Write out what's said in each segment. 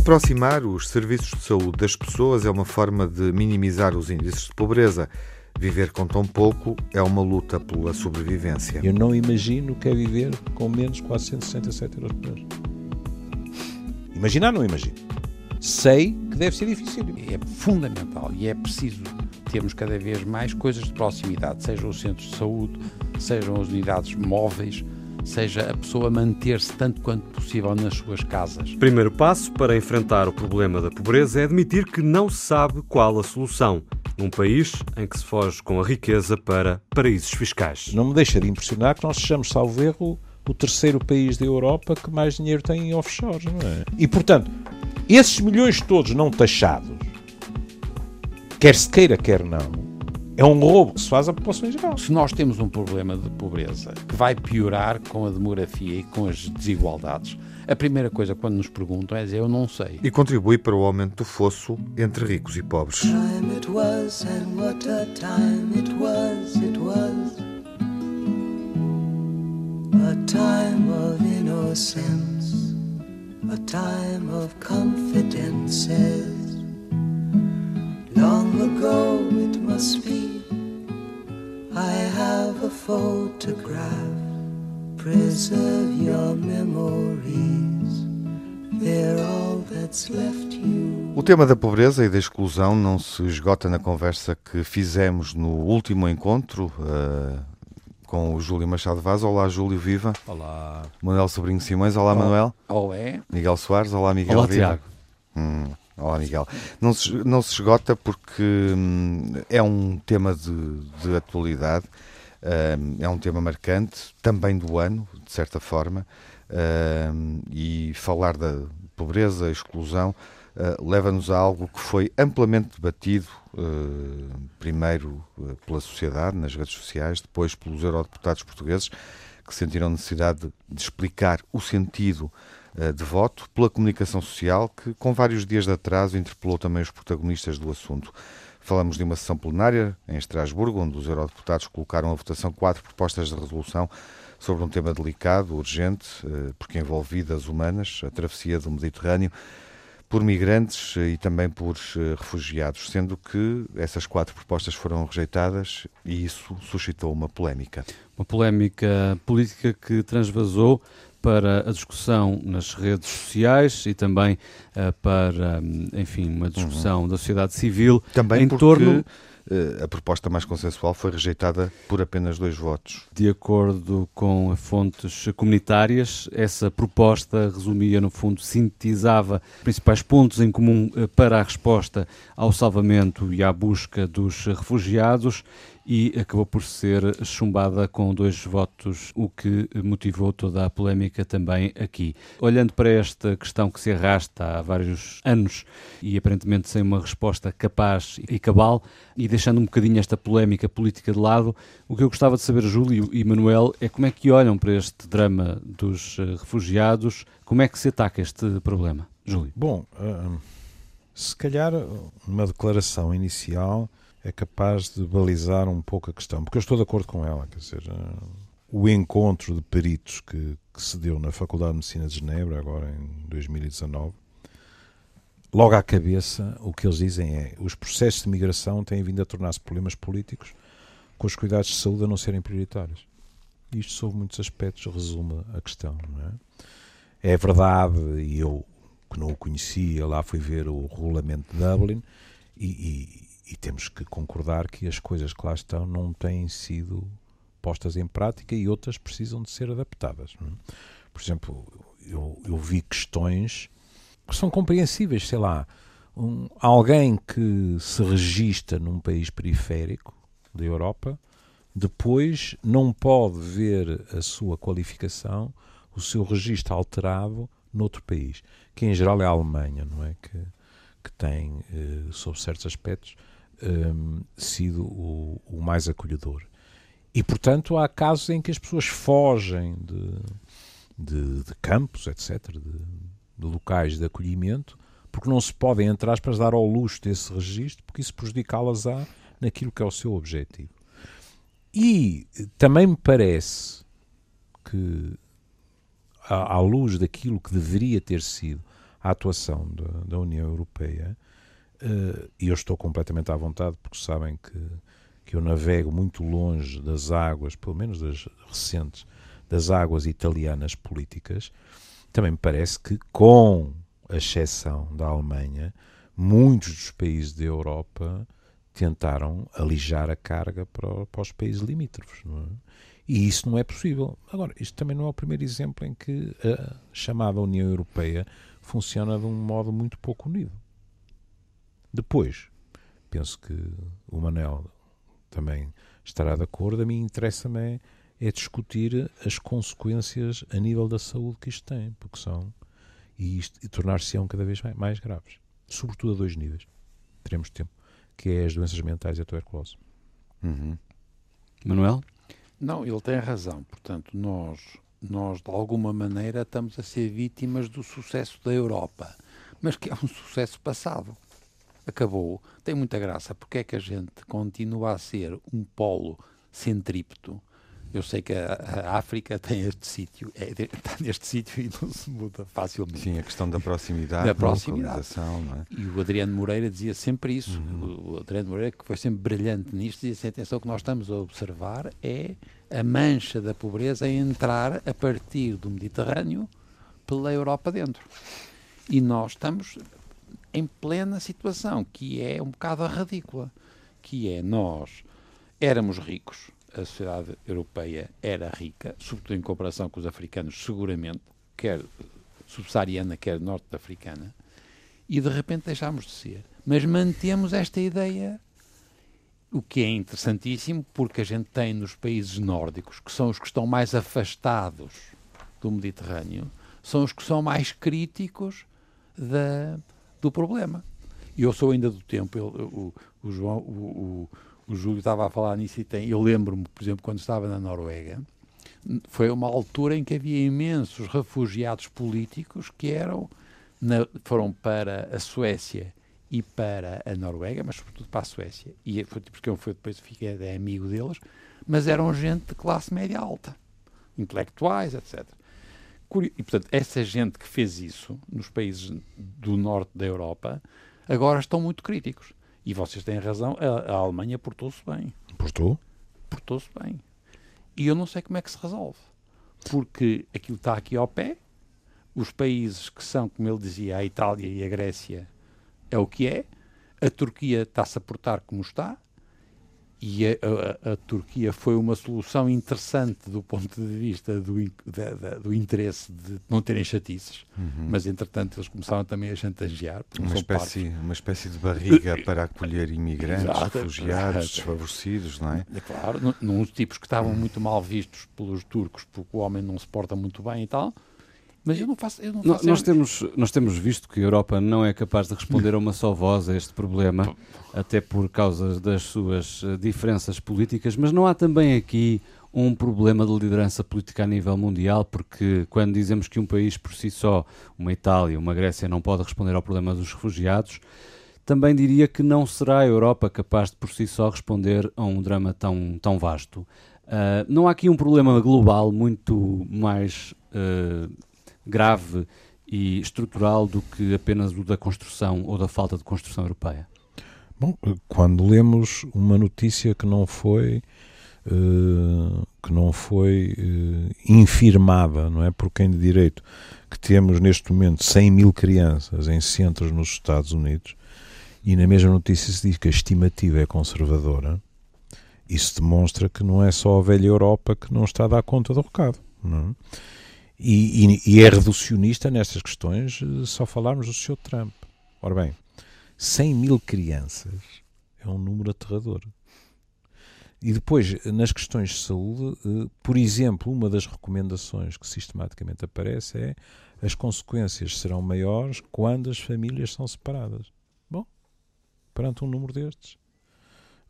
Aproximar os serviços de saúde das pessoas é uma forma de minimizar os índices de pobreza. Viver com tão pouco é uma luta pela sobrevivência. Eu não imagino o que é viver com menos de 467 euros por mês. Imaginar, não imagino. Sei que deve ser difícil. É fundamental e é preciso termos cada vez mais coisas de proximidade, sejam os centros de saúde, sejam as unidades móveis, seja a pessoa manter-se tanto quanto possível nas suas casas. Primeiro passo para enfrentar o problema da pobreza é admitir que não se sabe qual a solução, num país em que se foge com a riqueza para paraísos fiscais. Não me deixa de impressionar que nós sejamos, salvo erro, o terceiro país da Europa que mais dinheiro tem em offshore, não é? E, portanto, esses milhões todos não taxados, quer se queira, quer não, é um roubo que se faz à população em geral. Se nós temos um problema de pobreza que vai piorar com a demografia e com as desigualdades, a primeira coisa quando nos perguntam é dizer eu não sei. E contribui para o aumento do fosso entre ricos e pobres. A time of innocence, a time of confidences. Long ago it must be I have a photograph. Preserve your memories. They're all that's left you. O tema da pobreza e da exclusão não se esgota na conversa que fizemos no último encontro uh, com o Júlio Machado Vaz. Olá, Júlio Viva. Olá. Manuel Sobrinho Simões. Olá, Olá. Manuel. Olá. Miguel Soares. Olá, Miguel Olá, Viva. Tiago. Hum. Olá, Miguel. Não se, não se esgota porque hum, é um tema de, de atualidade, hum, é um tema marcante, também do ano, de certa forma, hum, e falar da pobreza, exclusão, leva-nos a algo que foi amplamente debatido, primeiro pela sociedade, nas redes sociais, depois pelos eurodeputados portugueses, que sentiram necessidade de, explicar o sentido de voto, pela comunicação social, que com vários dias de atraso interpelou também os protagonistas do assunto. Falamos de uma sessão plenária em Estrasburgo, onde os eurodeputados colocaram à votação quatro propostas de resolução sobre um tema delicado, urgente, eh, porque envolve vidas humanas, a travessia do Mediterrâneo, por migrantes e também por eh, refugiados, sendo que essas quatro propostas foram rejeitadas e isso suscitou uma polémica. Uma polémica política que transvasou para a discussão nas redes sociais e também uh, para, enfim, uma discussão uhum. da sociedade civil também em torno eh, a proposta mais consensual foi rejeitada por apenas dois votos. De acordo com fontes comunitárias, essa proposta resumia, no fundo, sintetizava principais pontos em comum eh, para a resposta ao salvamento e à busca dos refugiados e acabou por ser chumbada com dois votos, o que motivou toda a polémica também aqui. Olhando para esta questão que se arrasta há vários anos e aparentemente sem uma resposta capaz e cabal, e deixando um bocadinho esta polémica política de lado, o que eu gostava de saber, Júlio e Manuel, é como é que olham para este drama dos eh, refugiados, como é que se ataca este problema? Júlio. Bom, uh, se calhar uma declaração inicial é capaz de balizar um pouco a questão, porque eu estou de acordo com ela, quer dizer, eh, o encontro de peritos que, que se deu na Faculdade de Medicina de Genebra, agora em 2019, logo à cabeça o que eles dizem é os processos de migração têm vindo a tornar-se problemas políticos com os cuidados de saúde a não serem prioritários. Isto, sob muitos aspectos, resume a questão. É? é verdade, e eu que não o conhecia, lá fui ver o regulamento de Dublin e, e e temos que concordar que as coisas que lá estão não têm sido postas em prática e outras precisam de ser adaptadas. É? Por exemplo, eu, eu, vi questões que são compreensíveis, sei lá, um, alguém que se registra num país periférico da Europa, depois não pode ver a sua qualificação, o seu registro alterado noutro país, que em geral é a Alemanha, não é? Que, que tem, eh, sob certos aspectos, um, sido o, o, mais acolhedor. E, portanto, há casos em que as pessoas fogem de, de, de campos, etc., de, de, locais de acolhimento, porque não se podem, entre aspas, dar ao luxo desse registro, porque isso prejudicá-las-á naquilo que é o seu objetivo. E também me parece que, à, à luz daquilo que deveria ter sido a atuação da, da União Europeia, e eu estou completamente à vontade, porque sabem que, que eu navego muito longe das águas, pelo menos das recentes, das águas italianas políticas, também me parece que, com a exceção da Alemanha, muitos dos países da Europa tentaram alijar a carga para, para os países limítrofes. É? E isso não é possível. Agora, isto também não é o primeiro exemplo em que a chamada União Europeia funciona de um modo muito pouco unido. Depois, penso que o Manel também estará de acordo, a mim interessa-me é, é, discutir as consequências a nível da saúde que isto tem, porque são, e, isto, e tornar-se-ão cada vez mais, mais graves, sobretudo a dois níveis, teremos tempo, que é as doenças mentais e a tuberculose. Uhum. Manuel? Não, ele tem razão. Portanto, nós, nós de alguma maneira estamos a ser vítimas do sucesso da Europa, mas que é um sucesso passado. Acabou. Tem muita graça. Porque é que a gente continua a ser um polo centrípeto eu sei que a, a África tem este sítio, é, está neste sítio e não se muda facilmente. Sim, a questão da proximidade, da proximidade. É? E o Adriano Moreira dizia sempre isso. Uhum. O Adriano Moreira, que foi sempre brilhante nisto, dizia assim, atenção, o que nós estamos a observar é a mancha da pobreza a entrar a partir do Mediterrâneo pela Europa dentro. E nós estamos em plena situação, que é um bocado ridícula, que é nós éramos ricos, a sociedade europeia era rica, sobretudo em comparação com os africanos, seguramente, quer subsaariana, quer norte-africana, e de repente deixámos de ser. Mas mantemos esta ideia, o que é interessantíssimo, porque a gente tem nos países nórdicos, que são os que estão mais afastados do Mediterrâneo, são os que são mais críticos da, do problema. E eu sou ainda do tempo, eu, o, o, João, o, o o Júlio estava a falar nisso e tem. Eu lembro-me, por exemplo, quando estava na Noruega, foi uma altura em que havia imensos refugiados políticos que eram na, foram para a Suécia e para a Noruega, mas sobretudo para a Suécia. E foi porque eu foi, depois fiquei amigo deles, mas eram gente de classe média alta, intelectuais, etc. E, portanto, essa gente que fez isso nos países do norte da Europa agora estão muito críticos. E vocês têm razão, a, a Alemanha portou-se bem. Portou? Portou-se bem. E eu não sei como é que se resolve. Porque aquilo está aqui ao pé, os países que são, como ele dizia, a Itália e a Grécia, é o que é, a Turquia está-se a portar como está, e a, a, a, Turquia foi uma solução interessante do ponto de vista do, da, da, do interesse de não terem chatices, uhum. mas entretanto eles começaram também a chantagear. Uma espécie, uma espécie de barriga para acolher imigrantes, exato, refugiados, desfavorecidos, não é? é claro, uns tipos que estavam muito mal vistos pelos turcos porque o homem não se porta muito bem e tal, mas eu não faço. Eu não faço nós, temos, nós temos visto que a Europa não é capaz de responder a uma só voz a este problema, até por causa das suas eh, diferenças políticas, mas não há também aqui um problema de liderança política a nível mundial, porque quando dizemos que um país por si só, uma Itália, uma Grécia, não pode responder ao problema dos refugiados, também diria que não será a Europa capaz de por si só responder a um drama tão, tão vasto. Uh, não há aqui um problema global muito mais uh, grave e estrutural do que apenas o da construção ou da falta de construção europeia? Bom, quando lemos uma notícia que não foi uh, que não foi uh, infirmada, não é, por quem de direito, que temos neste momento 100 mil crianças em centros nos Estados Unidos e na mesma notícia se diz que a estimativa é conservadora, isso demonstra que não é só a velha Europa que não está a dar conta do recado. Não é? E, e, e, é reducionista nestas questões eh, só falarmos do Sr. Trump. Ora bem, 100 mil crianças é um número aterrador. E depois, nas questões de saúde, eh, por exemplo, uma das recomendações que sistematicamente aparece é as consequências serão maiores quando as famílias são separadas. Bom, perante um número destes.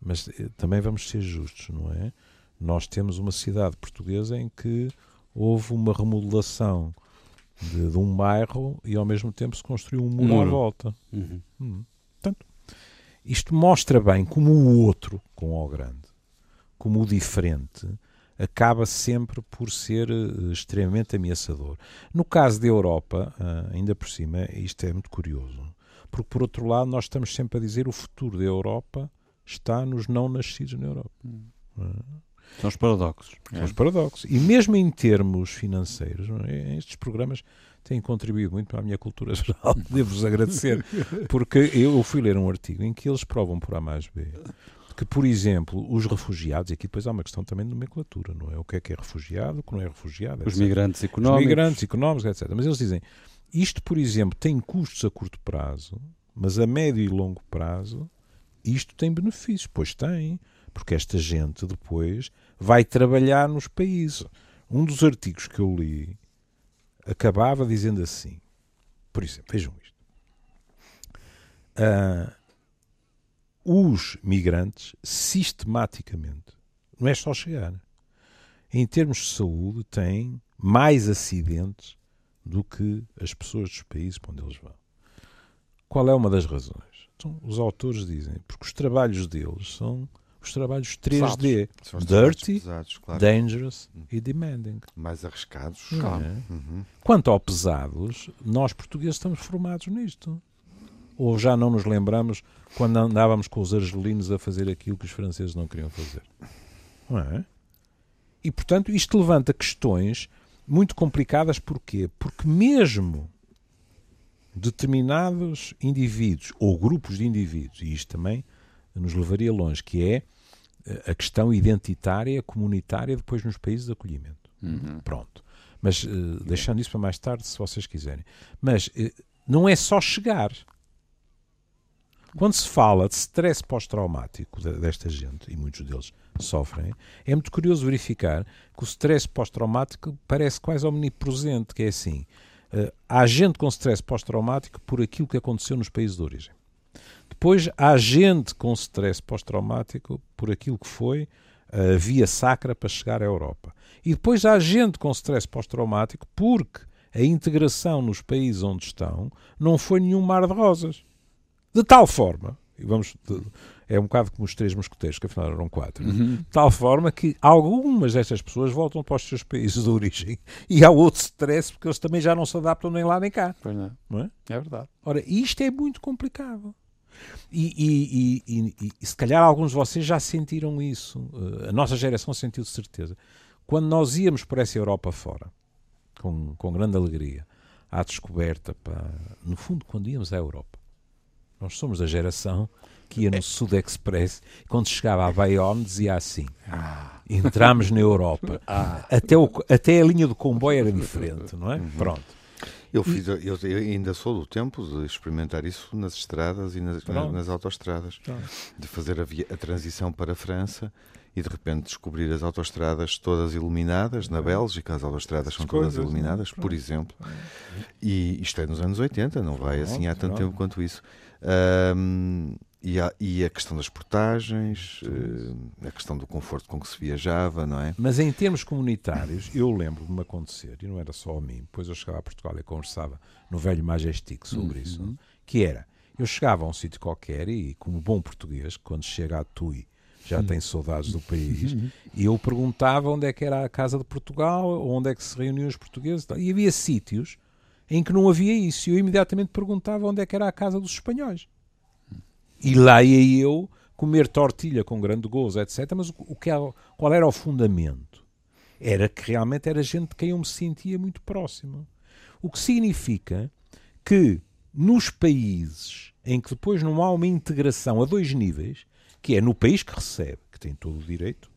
Mas eh, também vamos ser justos, não é? Nós temos uma cidade portuguesa em que houve uma remodelação de, de, um bairro e ao mesmo tempo se construiu um muro, muro. à volta. Uhum. Hum. Portanto, isto mostra bem como o outro, com O grande, como o diferente, acaba sempre por ser uh, extremamente ameaçador. No caso da Europa, uh, ainda por cima, isto é muito curioso, porque por outro lado nós estamos sempre a dizer o futuro da Europa está nos não nascidos na Europa. Hum. São os paradoxos. São os paradoxos. E mesmo em termos financeiros, é? estes programas têm contribuído muito para a minha cultura geral, devo-vos agradecer, porque eu fui ler um artigo em que eles provam por A mais B que, por exemplo, os refugiados, e aqui depois há uma questão também de nomenclatura, não é? O que é que é refugiado, o que não é refugiado, Os etc. migrantes económicos. Os migrantes económicos, etc. Mas eles dizem, isto, por exemplo, tem custos a curto prazo, mas a médio e longo prazo, isto tem benefícios. Pois tem, porque esta gente depois vai trabalhar nos países. Um dos artigos que eu li acabava dizendo assim, por exemplo, vejam isto. Uh, os migrantes, sistematicamente, não é só chegar, em termos de saúde, têm mais acidentes do que as pessoas dos países para onde eles vão. Qual é uma das razões? Então, os autores dizem, porque os trabalhos deles são os trabalhos 3D. Dirty, pesados, claro. dangerous hum. e demanding. Mais arriscados. Claro. É? Uhum. Quanto ao pesados, nós portugueses estamos formados nisto. Ou já não nos lembramos quando andávamos com os argelinos a fazer aquilo que os franceses não queriam fazer? Não é? E, portanto, isto levanta questões muito complicadas. Porquê? Porque mesmo determinados indivíduos ou grupos de indivíduos, e isto também nos levaria longe, que é eh, a questão identitária, comunitária, depois nos países de acolhimento. Uhum. Pronto. Mas uh, deixando isso para mais tarde, se vocês quiserem. Mas uh, não é só chegar. Quando se fala de stress pós-traumático desta gente, e muitos deles sofrem, é muito curioso verificar que o stress pós-traumático parece quase omnipresente, que é assim, uh, há gente com stress pós-traumático por aquilo que aconteceu nos países de origem. Depois há gente com stress pós-traumático por aquilo que foi a via sacra para chegar à Europa. E depois há gente com stress pós-traumático porque a integração nos países onde estão não foi nenhum mar de rosas. De tal forma, e vamos, é um bocado como os três mosqueteiros, que afinal eram quatro, uhum. de tal forma que algumas destas pessoas voltam para os seus países de origem e há outro stress porque eles também já não se adaptam nem lá nem cá. Pois não. não é? é verdade. Ora, isto é muito complicado. E, e, e, e, se calhar alguns de vocês já sentiram isso. Eh, a nossa geração sentiu de certeza. Quando nós íamos por essa Europa fora, com, com grande alegria, à descoberta, para, no fundo, quando íamos à Europa, nós somos da geração que ia no Sud Express quando chegava a Bayonne dizia assim: ah. entramos na Europa. Ah. Até, o, até a linha do comboio era diferente, não é? Uhum. Pronto. Eu, fiz, eu, eu, ainda sou do tempo de experimentar isso nas estradas e nas, nas, nas autoestradas, Pronto. de fazer a, via, a transição para a França e de repente descobrir as autoestradas todas iluminadas. Na Bélgica, as autoestradas são todas é? iluminadas, por exemplo. E isto é nos anos 80, não vai assim há tanto tempo quanto isso. Um, e a, e a, questão das portagens, uh, a questão do conforto com que se viajava, não é? Mas em termos comunitários, eu lembro de me acontecer, e não era só a mim, depois eu chegava a Portugal e conversava no velho Majestic sobre uhum. isso, que era, eu chegava a um sítio qualquer e, como bom português, quando chega a Tui, já tem saudades do país, e eu perguntava onde é que era a Casa de Portugal, onde é que se reuniam os portugueses, e havia sítios em que não havia isso, e eu imediatamente perguntava onde é que era a Casa dos Espanhóis. E lá ia eu comer tortilha com grande gozo, etc. Mas o que, qual era o fundamento? Era que realmente era gente de quem eu me sentia muito próximo. O que significa que nos países em que depois não há uma integração a dois níveis, que é no país que recebe, que tem todo o direito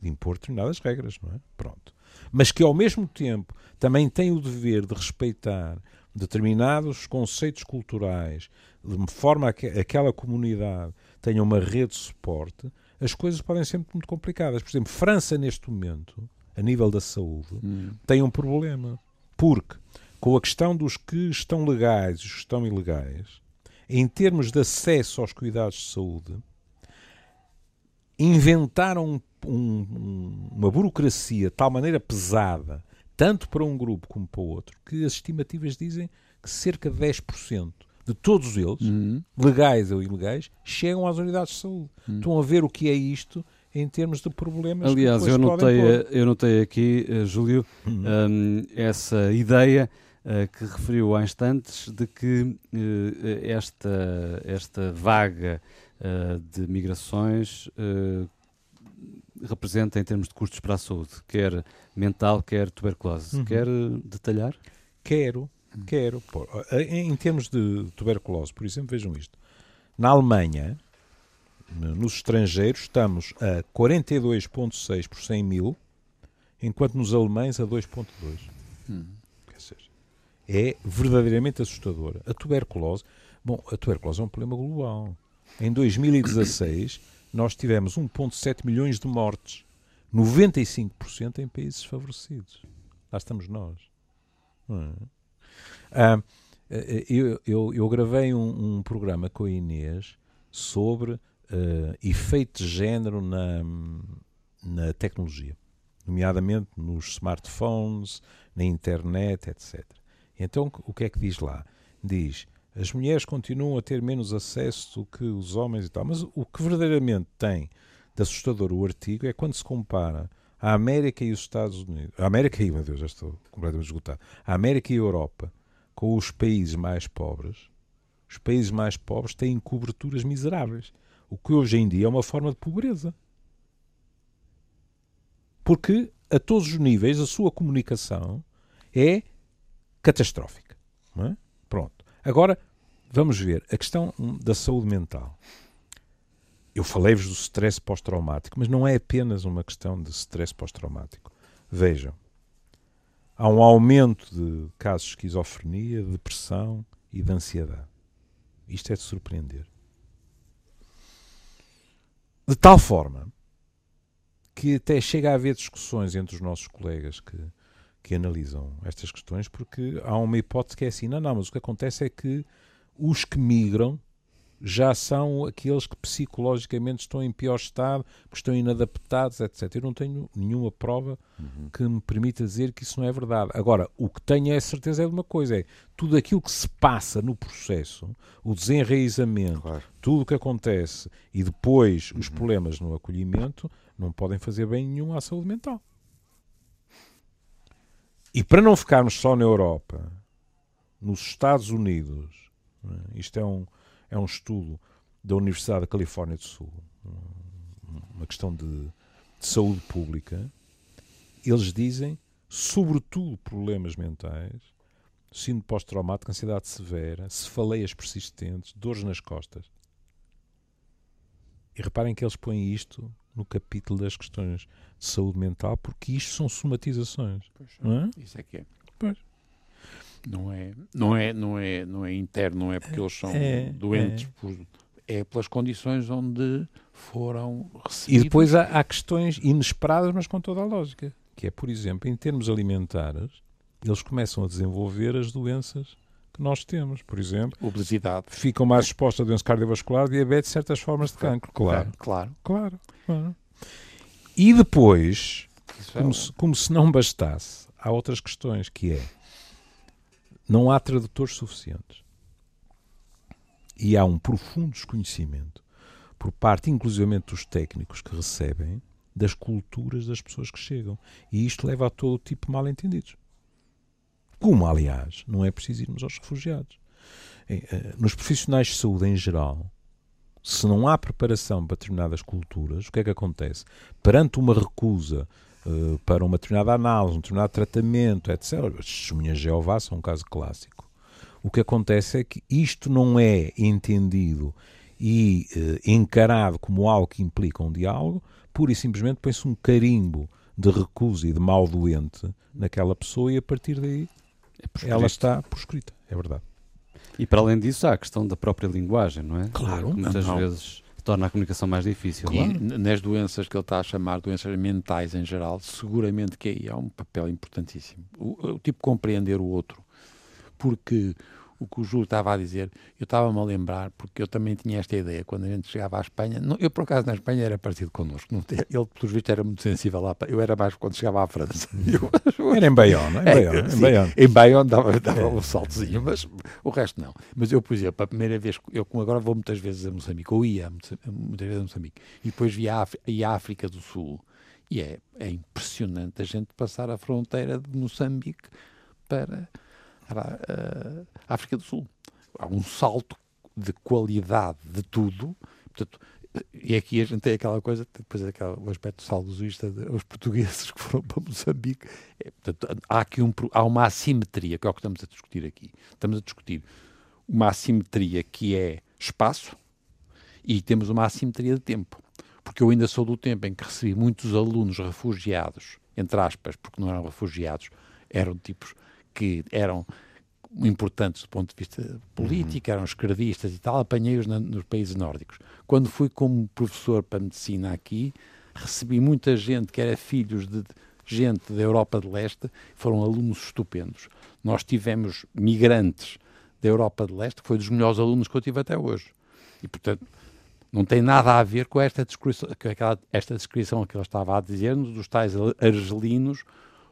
de impor determinadas regras, não é? Pronto. Mas que ao mesmo tempo também tem o dever de respeitar determinados conceitos culturais, de forma a que aquela comunidade tenha uma rede de suporte, as coisas podem ser muito complicadas. Por exemplo, França, neste momento, a nível da saúde, hum. tem um problema. Porque, com a questão dos que estão legais e os que estão ilegais, em termos de acesso aos cuidados de saúde, inventaram um, um, uma burocracia de tal maneira pesada, tanto para um grupo como para o outro, que as estimativas dizem que cerca de 10% de todos eles, uhum. legais ou ilegais, chegam às unidades de saúde. Uhum. Estão a ver o que é isto em termos de problemas. Aliás, eu notei, eu notei aqui, uh, Júlio, uhum. um, essa ideia uh, que referiu há instantes de que uh, esta, esta vaga de migrações representa em termos de custos para a saúde, quer mental, quer tuberculose. Uhum. Quer detalhar? Quero, quero. Em termos de tuberculose, por exemplo, vejam isto. Na Alemanha, nos estrangeiros, estamos a 42,6 por 100 mil, enquanto nos alemães a 2,2. Hum. É verdadeiramente assustadora. A tuberculose, bom, a tuberculose é um problema global. Em 2016, nós tivemos 1,7 milhões de mortes, 95% em países favorecidos. Lá estamos nós. É? Ah, eu, eu, eu, gravei um, um, programa com a Inês sobre uh, efeito de género na, na tecnologia, nomeadamente nos smartphones, na internet, etc. Então, o que é que diz lá? Diz: as mulheres continuam a ter menos acesso do que os homens e tal, mas o que verdadeiramente tem de assustador o artigo é quando se compara a América e os Estados Unidos, a América e, meu Deus, já estou completamente esgotado, a América e a Europa com os países mais pobres, os países mais pobres têm coberturas miseráveis. O que hoje em dia é uma forma de pobreza. Porque a todos os níveis a sua comunicação é catastrófica. É? Pronto. Agora vamos ver a questão da saúde mental. Eu falei-vos do stress pós-traumático, mas não é apenas uma questão de stress pós-traumático. Vejam, há um aumento de casos de esquizofrenia, de depressão e de ansiedade. Isto é de surpreender. De tal forma que até chega a haver discussões entre os nossos colegas que, que analisam estas questões, porque há uma hipótese que é assim: não, não, mas o que acontece é que os que migram já são aqueles que psicologicamente estão em pior estado, que estão inadaptados, etc. Eu não tenho nenhuma prova uhum. que me permita dizer que isso não é verdade. Agora, o que tenho é certeza é de uma coisa: é tudo aquilo que se passa no processo, o desenraizamento, claro. tudo o que acontece e depois uhum. os problemas no acolhimento, não podem fazer bem nenhum à saúde mental. E para não ficarmos só na Europa, nos Estados Unidos, é? isto é um é um estudo da Universidade da Califórnia do Sul, uma questão de, de saúde pública. Eles dizem, sobretudo problemas mentais, síndrome pós-traumático, ansiedade severa, cefaleias persistentes, dores nas costas. E reparem que eles põem isto no capítulo das questões de saúde mental, porque isto são somatizações. Pois, não é? Isso é que é. Pois. Não é, não é, não é, não é interno, não é porque eles são é, doentes, é. Por, é pelas condições onde foram recebidos. E depois há, há, questões inesperadas, mas com toda a lógica, que é, por exemplo, em termos alimentares, eles começam a desenvolver as doenças que nós temos, por exemplo, obesidade, ficam mais expostos a doença cardiovascular, diabetes, certas formas de cancro, claro, claro, claro. claro. E depois, é como, se, como se não bastasse, há outras questões que é não há tradutores suficientes. E há um profundo desconhecimento, por parte inclusivamente dos técnicos que recebem, das culturas das pessoas que chegam. E isto leva a todo tipo de mal-entendidos. Como, aliás, não é preciso irmos aos refugiados. Eh, nos profissionais de saúde em geral, se não há preparação para determinadas culturas, o que é que acontece? Perante uma recusa uh, para uma determinada análise, um determinado tratamento, etc. As testemunhas de Jeová são um caso clássico. O que acontece é que isto não é entendido e uh, encarado como algo que implica um diálogo, pura e simplesmente põe-se um carimbo de recusa e de mal doente naquela pessoa e a partir daí é ela está proscrita. É verdade. E para além disso há a questão da própria linguagem, não é? Claro. muitas não. vezes torna a comunicação mais difícil. E claro. nas doenças que ele está a chamar, doenças mentais em geral, seguramente que aí há um papel importantíssimo. O, o tipo compreender o outro. Porque o que o Júlio estava a dizer, eu estava-me a lembrar, porque eu também tinha esta ideia, quando a gente chegava à Espanha, não, eu por acaso na Espanha era parecido connosco, não, ele, pelos vistos, era muito sensível lá, eu era mais quando chegava à França. Eu, era em Bayonne, em Bayonne. É, em Bayonne, em Bayonne dava, dava é. um saltozinho, mas o resto não. Mas eu, por exemplo, a primeira vez, eu agora vou muitas vezes a Moçambique, ou ia muitas vezes a Moçambique, e depois via a África do Sul, e é, é impressionante a gente passar a fronteira de Moçambique para a, a África do Sul. Há um salto de qualidade de tudo. Portanto, e aqui a gente tem aquela coisa, depois aquela, o aspecto saudosista os portugueses que foram para Moçambique. É, portanto, há aqui um, há uma assimetria, que é o que estamos a discutir aqui. Estamos a discutir uma assimetria que é espaço e temos uma assimetria de tempo porque eu ainda sou do tempo em que recebi muitos alunos refugiados, entre aspas, porque não eram refugiados, eram tipos que eram importantes do ponto de vista político, uhum. eram esquerdistas e tal, apanhei-os nos países nórdicos. Quando fui como professor para medicina aqui, recebi muita gente que era filhos de gente da Europa de Leste, foram alunos estupendos. Nós tivemos migrantes da Europa de Leste, que foi dos melhores alunos que eu tive até hoje. E, portanto, não tem nada a ver com esta descrição, com aquela, esta descrição que ele estava a dizer-nos dos tais argelinos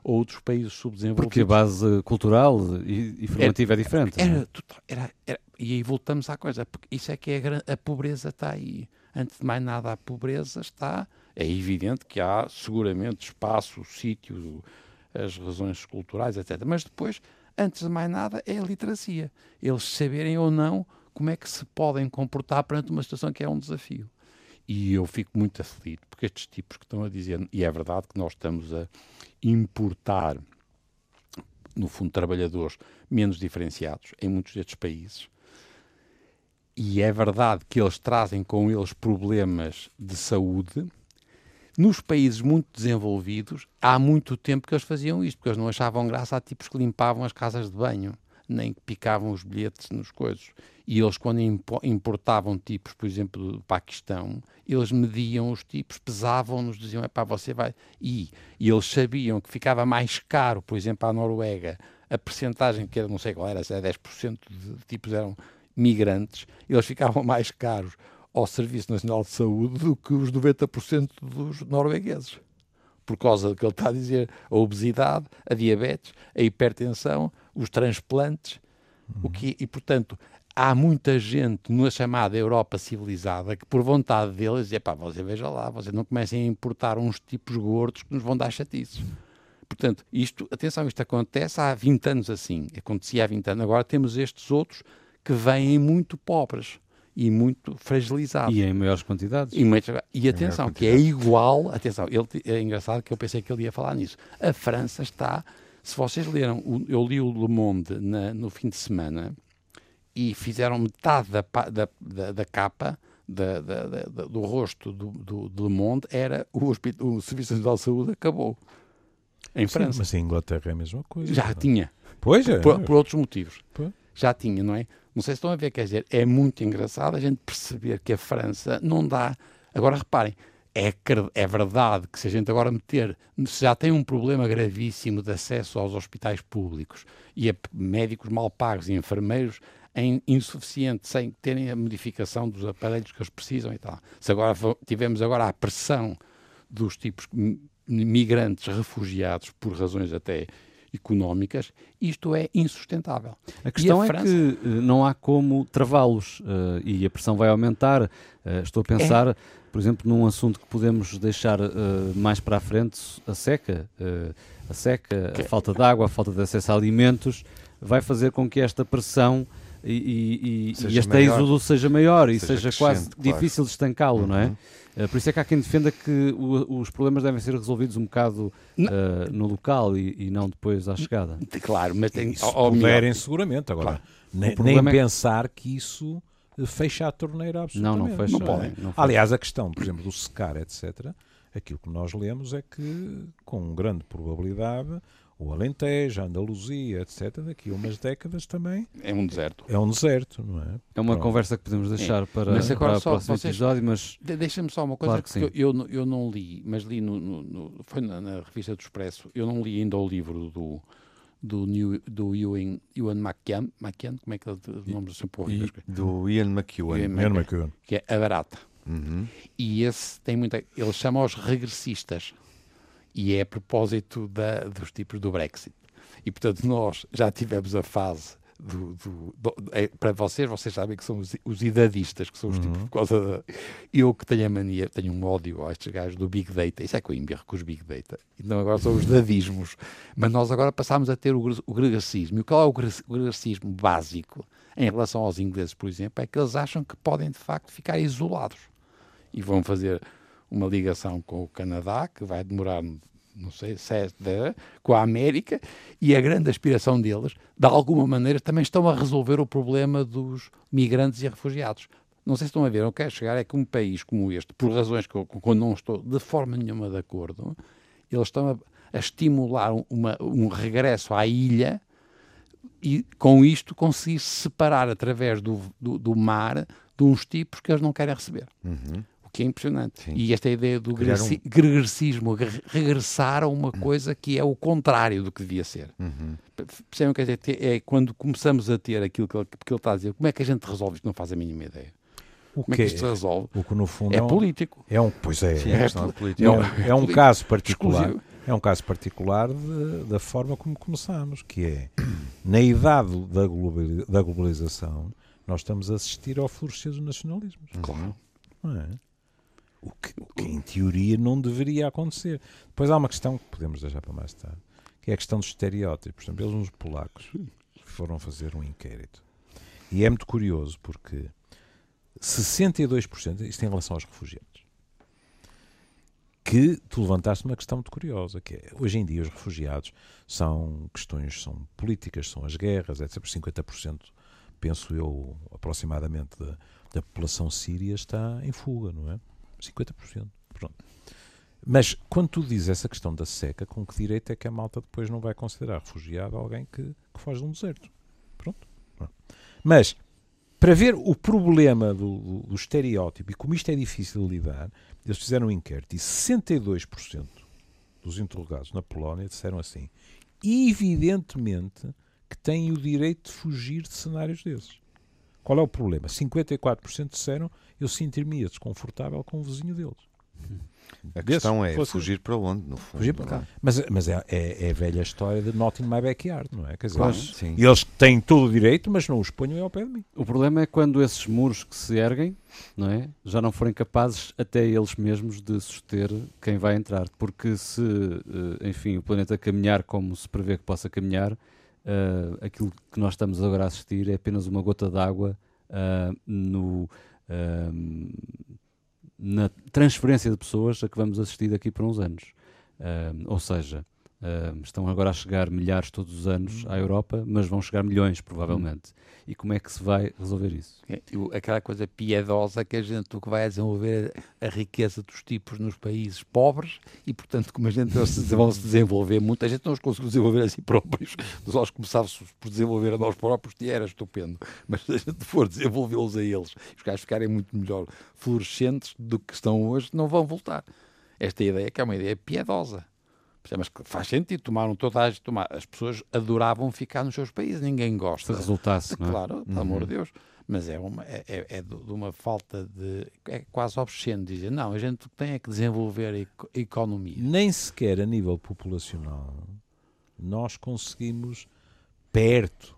outros países subdesenvolvidos. Porque a base cultural e, e formativa é, é diferente. Era, é? era, era, e aí voltamos à coisa, porque isso é que é a, a pobreza está aí. Antes de mais nada, a pobreza está. É evidente que há seguramente espaço, sítio, as razões culturais, etc. Mas depois, antes de mais nada, é a literacia. Eles saberem ou não como é que se podem comportar perante uma situação que é um desafio. E eu fico muito aflito, porque estes tipos que estão a dizer, e é verdade que nós estamos a importar, no fundo, trabalhadores menos diferenciados em muitos destes países, e é verdade que eles trazem com eles problemas de saúde. Nos países muito desenvolvidos, há muito tempo que eles faziam isto, porque eles não achavam graça a tipos que limpavam as casas de banho, nem que picavam os bilhetes nos coisas. E eles, quando importavam tipos, por exemplo, do Paquistão, eles mediam os tipos, pesavam-nos, diziam, é para você vai. E, e eles sabiam que ficava mais caro, por exemplo, à Noruega, a percentagem que era, não sei qual era, se era 10% de tipos eram migrantes, eles ficavam mais caros ao Serviço Nacional de Saúde do que os 90% dos noruegueses. Por causa do que ele está a dizer, a obesidade, a diabetes, a hipertensão, os transplantes, uhum. o que, e portanto há muita gente na chamada Europa civilizada que, por vontade deles, é pá, você veja lá, você não comecem a importar uns tipos gordos que nos vão dar chatices. Portanto, isto, atenção, isto acontece há 20 anos assim, acontecia há 20 anos, agora temos estes outros que vêm muito pobres e muito fragilizados. E em maiores quantidades. E, e atenção, que é igual, atenção, ele, é engraçado que eu pensei que ele ia falar nisso. A França está, se vocês leram, eu li o Le Monde na, no fim de semana, e fizeram metade da, da, da, da capa da, do rosto do, do, do Monde era o, o Serviço Nacional de Saúde acabou. Em Sim, França. Mas em Inglaterra é a mesma coisa. Já não? tinha. Pois é. Por, por outros motivos. Pois. Já tinha, não é? Não sei se estão a ver, quer dizer, é muito engraçado a gente perceber que a França não dá. Agora reparem, é, é verdade que se a gente agora meter, se já tem um problema gravíssimo de acesso aos hospitais públicos e a médicos mal pagos e enfermeiros, em insuficiente, sem terem a modificação dos aparelhos que eles precisam e tal. Se agora tivemos agora a pressão dos tipos migrantes refugiados por razões até económicas, isto é insustentável. A questão a é França... que eh, não há como travá-los uh, e a pressão vai aumentar. Uh, estou a pensar, é... por exemplo, num assunto que podemos deixar uh, mais para a frente, a seca. a seca, que... a falta de água, a falta de acesso a alimentos, vai fazer com que esta pressão e, e, e este maior, êxodo seja maior e seja, seja quase claro. difícil de estancá-lo, uhum. não é? Uh, por isso é que há quem defenda que o, os problemas devem ser resolvidos um bocado uh, no local e, e, não depois à chegada. Claro, mas tem, se puderem seguramente. Agora, claro. nem, nem é... pensar que isso fecha a torneira absolutamente. Não, não fecha. Não podem. Não Aliás, a questão, por exemplo, do secar, etc., aquilo que nós lemos é que, com grande probabilidade, o Alentejo, a Andaluzia, etc., daqui a umas décadas também. É um deserto. É um deserto, não é? É uma Pronto. conversa que podemos deixar é. para, mas agora para só, o próximo vocês, episódio, mas. Deixa-me só uma coisa, claro que eu, eu, eu, não li, mas li no, no, no foi na, na, revista do Expresso, eu não li ainda o livro do, do, New, do Ewan, Ewan McKean, McKean, como é que é o nome do seu povo? E, do Ian McEwan. Ian Ian McEwan. Que é a barata. Uhum. E esse tem muita. Ele chama os regressistas. E é a propósito da, dos tipos do Brexit. E portanto, nós já tivemos a fase do, do, do, é, para vocês, vocês sabem que são os, os idadistas, que são os Uhum. tipos por causa da. Eu que tenho a mania, tenho um ódio a estes gajos do Big Data, isso é que eu embirro com os Big Data. Então agora são os dadismos. Mas nós agora passámos a ter o, o gregacismo. E qual é o gre- o gregacismo básico em relação aos ingleses, por exemplo? É que eles acham que podem de facto ficar isolados e vão fazer uma ligação com o Canadá, que vai demorar, não sei, sete, dez, com a América, e a grande aspiração deles, de alguma maneira, também estão a resolver o problema dos migrantes e refugiados. Não sei se estão a ver, eu quero chegar é que um país como este, por razões que eu, com- não estou de forma nenhuma de acordo, eles estão a, a estimular um- uma- um regresso à ilha e com isto conseguir separar através do, do, do mar de uns tipos que eles não querem receber. Uhum. Que é impressionante. Sim. E esta ideia do Criar gregressi- gregressismo, re- regressar a uma coisa que é o contrário do que devia ser. Uhum. Percebem o que dizer? Te- É quando começamos a ter aquilo que ele, porque ele está a dizer, como é que a gente resolve isto? Não faz a mínima ideia. O Como é que que isto se resolve? o que no fundo É é um, político. é um pois é, Sim, é, política. é um, é um caso particular Exclusivo. é um caso particular de- da forma como começamos que é na idade da, globali- da globalização nós estamos a assistir ao florescer dos nacionalismos Claro. não é? O, que, o que em teoria não deveria acontecer depois há uma questão que podemos deixar para mais tarde que é a questão dos estereótipos por exemplo, eles uns polacos foram fazer um inquérito e é muito curioso porque 62%, isto em relação aos refugiados, que tu levantaste uma questão muito curiosa, que é, hoje em dia os refugiados são questões, são políticas, são as guerras, etc. 50%, penso eu, aproximadamente, da, da população síria está em fuga, não é? 50%, pronto. Mas quando tu dizes essa questão da seca, com que direito é que a malta depois não vai considerar refugiado alguém que, que foge de um deserto? Pronto. Mas para ver o problema do, do, do estereótipo e como isto é difícil de lidar, eles fizeram um inquérito e 62% dos interrogados na Polónia disseram assim: evidentemente que têm o direito de fugir de cenários desses. Qual é o problema? 54% disseram eu sentir-me desconfortável com o vizinho deles. A questão é fosse- fugir para onde, no fundo. Fugir para cá. Mas, mas é, é, é a velha história de not in my backyard, não é? Quer dizer, Claro, eles, sim. eles têm todo o direito, mas não os ponham ao pé de mim. O problema é quando esses muros que se erguem não é, já não forem capazes até eles mesmos de suster quem vai entrar. Porque se, eh, enfim, o planeta caminhar como se prevê que possa caminhar, eh, aquilo que nós estamos agora a assistir é apenas uma gota d'água ah, no, na transferência de pessoas a que vamos assistir daqui por uns anos. Ou seja, estão agora a chegar milhares todos os anos à Europa, mas vão chegar milhões, provavelmente. E como é que se vai resolver isso? É, o- aquela coisa piedosa que a gente o que vai é desenvolver a riqueza dos tipos nos países pobres e, portanto, como a gente vão se desenvolver muito, a gente não os conseguiu desenvolver a si próprios. Nós começássemos por desenvolver a nós próprios, era estupendo. Mas se a gente for desenvolvê-los a eles, os gajos ficarem muito melhor florescentes do que estão hoje, não vão voltar. Esta ideia que é uma ideia piedosa. Mas faz sentido, tomaram toda a, tomar, as pessoas adoravam ficar nos seus países, ninguém Se gosta. resultasse, não é? Claro, pelo amor de Deus. Mas é, uma, é, é- é de uma falta de. É quase obsceno dizer, não, a gente tem é que desenvolver a eco- a economia. nem sequer a nível populacional nós conseguimos perto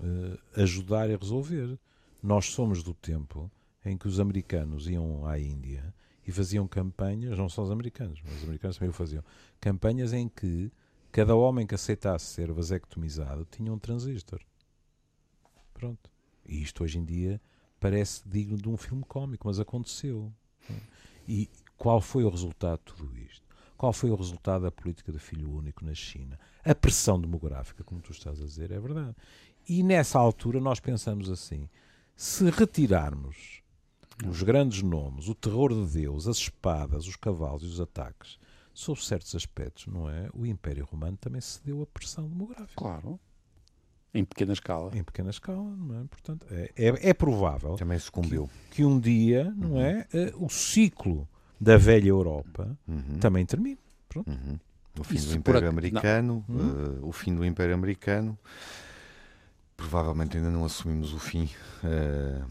eh, ajudar a resolver. Nós somos do tempo em que os americanos iam à Índia e faziam campanhas, não só os americanos, mas os americanos também o faziam, campanhas em que cada homem que aceitasse ser vasectomizado tinha um transistor. Pronto. E isto hoje em dia parece digno de um filme cómico, mas aconteceu. E qual foi o resultado de tudo isto? Qual foi o resultado da política do filho único na China? A pressão demográfica, como tu estás a dizer, é verdade. E nessa altura nós pensamos assim: se retirarmos os grandes nomes, o terror de Deus, as espadas, os cavalos e os ataques, sob certos aspectos, não é? O Império Romano também cedeu à pressão demográfica. Claro. Em pequena escala. Em pequena escala, não é? Portanto, é, é, é provável Também sucumbiu. que um dia, não é? eh, O ciclo da velha Europa Uhum. também termine. Uhum. O fim Isso do Império Americano, eh, o fim do Império Americano. Provavelmente ainda não assumimos o fim eh,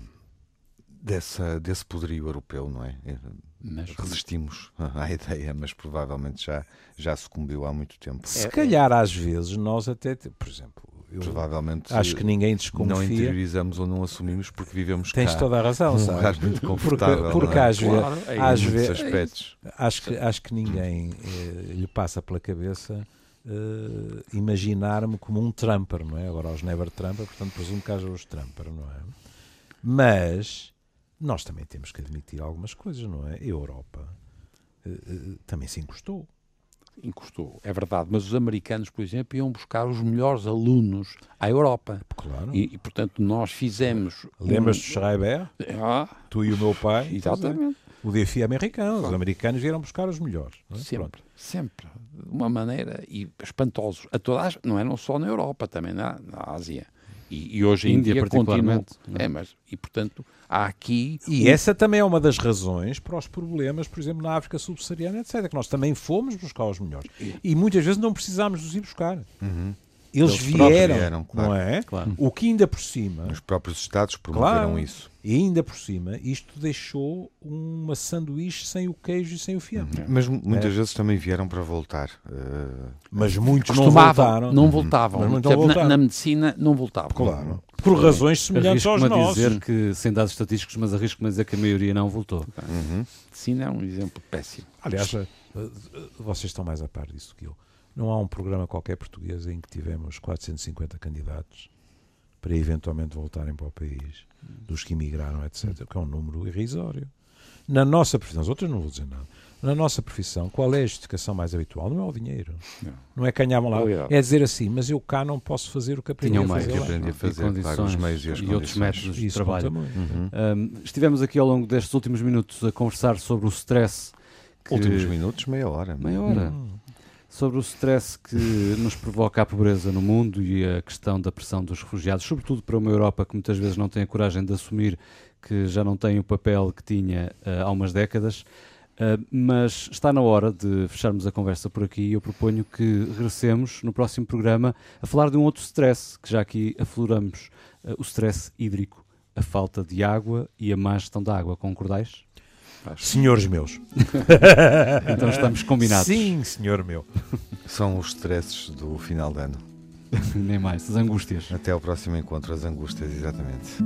dessa, desse poderio europeu, não é? Eh, Mas Resistimos à ideia, mas provavelmente já, já sucumbiu há muito tempo. Se calhar às vezes nós até, por exemplo, eu Provavelmente acho que ninguém não desconfia. interiorizamos ou não assumimos porque vivemos Tens cá toda a razão, num sabes? lugar muito Porque, confortável. porque não é? às vezes, Claro, é às vezes aspectos. acho que, acho que ninguém eh, lhe passa pela cabeça eh, imaginar-me como um Trumper, não é? Agora os Never Trumper, portanto presumo que haja os Trumper, não é? Mas nós também temos que admitir algumas coisas, não é? A Europa eh, eh, também se encostou. encostou, é verdade. Mas os americanos, por exemplo, iam buscar os melhores alunos à Europa. Claro. E, e, portanto, nós fizemos. Lembras-te um- de Schreiber? Ah, Tu e o meu pai? exatamente. O DFI americano. Os americanos vieram buscar os melhores. é? Pronto. Sempre, sempre. De uma maneira e espantosos. A toda a, não é não só na Europa, também na, na Ásia. E, e hoje em Índia, dia é? É, mas, e portanto, há aqui. E essa também é uma das razões para os problemas, por exemplo, na África subsaariana, etc. Que nós também fomos buscar os melhores. E muitas vezes não precisámos de os ir buscar. Uhum. Eles, vieram, vieram, claro. não é? Claro. O que ainda por cima, Os próprios Estados promoveram Claro. isso. e ainda por cima, isto deixou uma sanduíche sem o queijo e sem o fiambre. Mas mu- muitas É. vezes também vieram para voltar. Eh, Mas muitos não voltaram. não voltavam. Mas não na- na, medicina, não voltavam. Claro. Por razões semelhantes aos nossos. dizer que, sem dados estatísticos, mas arrisco-me a dizer que a maioria não voltou. uhum. Medicina é um exemplo péssimo. Aliás, eh, eh, vocês estão mais a par disso que eu. Não há um programa qualquer português em que tivemos 450 candidatos para eventualmente voltarem para o país, dos que emigraram, etc., que é um número irrisório. Na nossa profissão, os outros não vou dizer nada. Na nossa profissão, qual é a justificação mais habitual? Não é o dinheiro. Não. Não é que ganhavam lá. É dizer assim, mas eu cá não posso fazer o que aprendi Tinham a mais fazer que lá. aprendi a E fazer, claro, os condições meios e as e outros condições. métodos de Isso trabalho. Uhum. Um, estivemos aqui ao longo destes últimos minutos a conversar sobre o stress. Que... Últimos minutos, meia hora. Meia hora. Hum. Sobre o stress que nos provoca a pobreza no mundo e a questão da pressão dos refugiados, sobretudo para uma Europa que muitas vezes não tem a coragem de assumir que já não tem o papel que tinha ah, há umas décadas. Ah, mas está na hora de fecharmos a conversa por aqui e eu proponho que regressemos no próximo programa a falar de um outro stress, que já aqui afloramos, ah, o stress hídrico, a falta de água e a má gestão da água. Concordais? Senhores meus. Então estamos combinados. Sim, senhor meu. São os stresses do final de ano. Nem mais, as angústias. Até ao próximo encontro, as angústias, exatamente.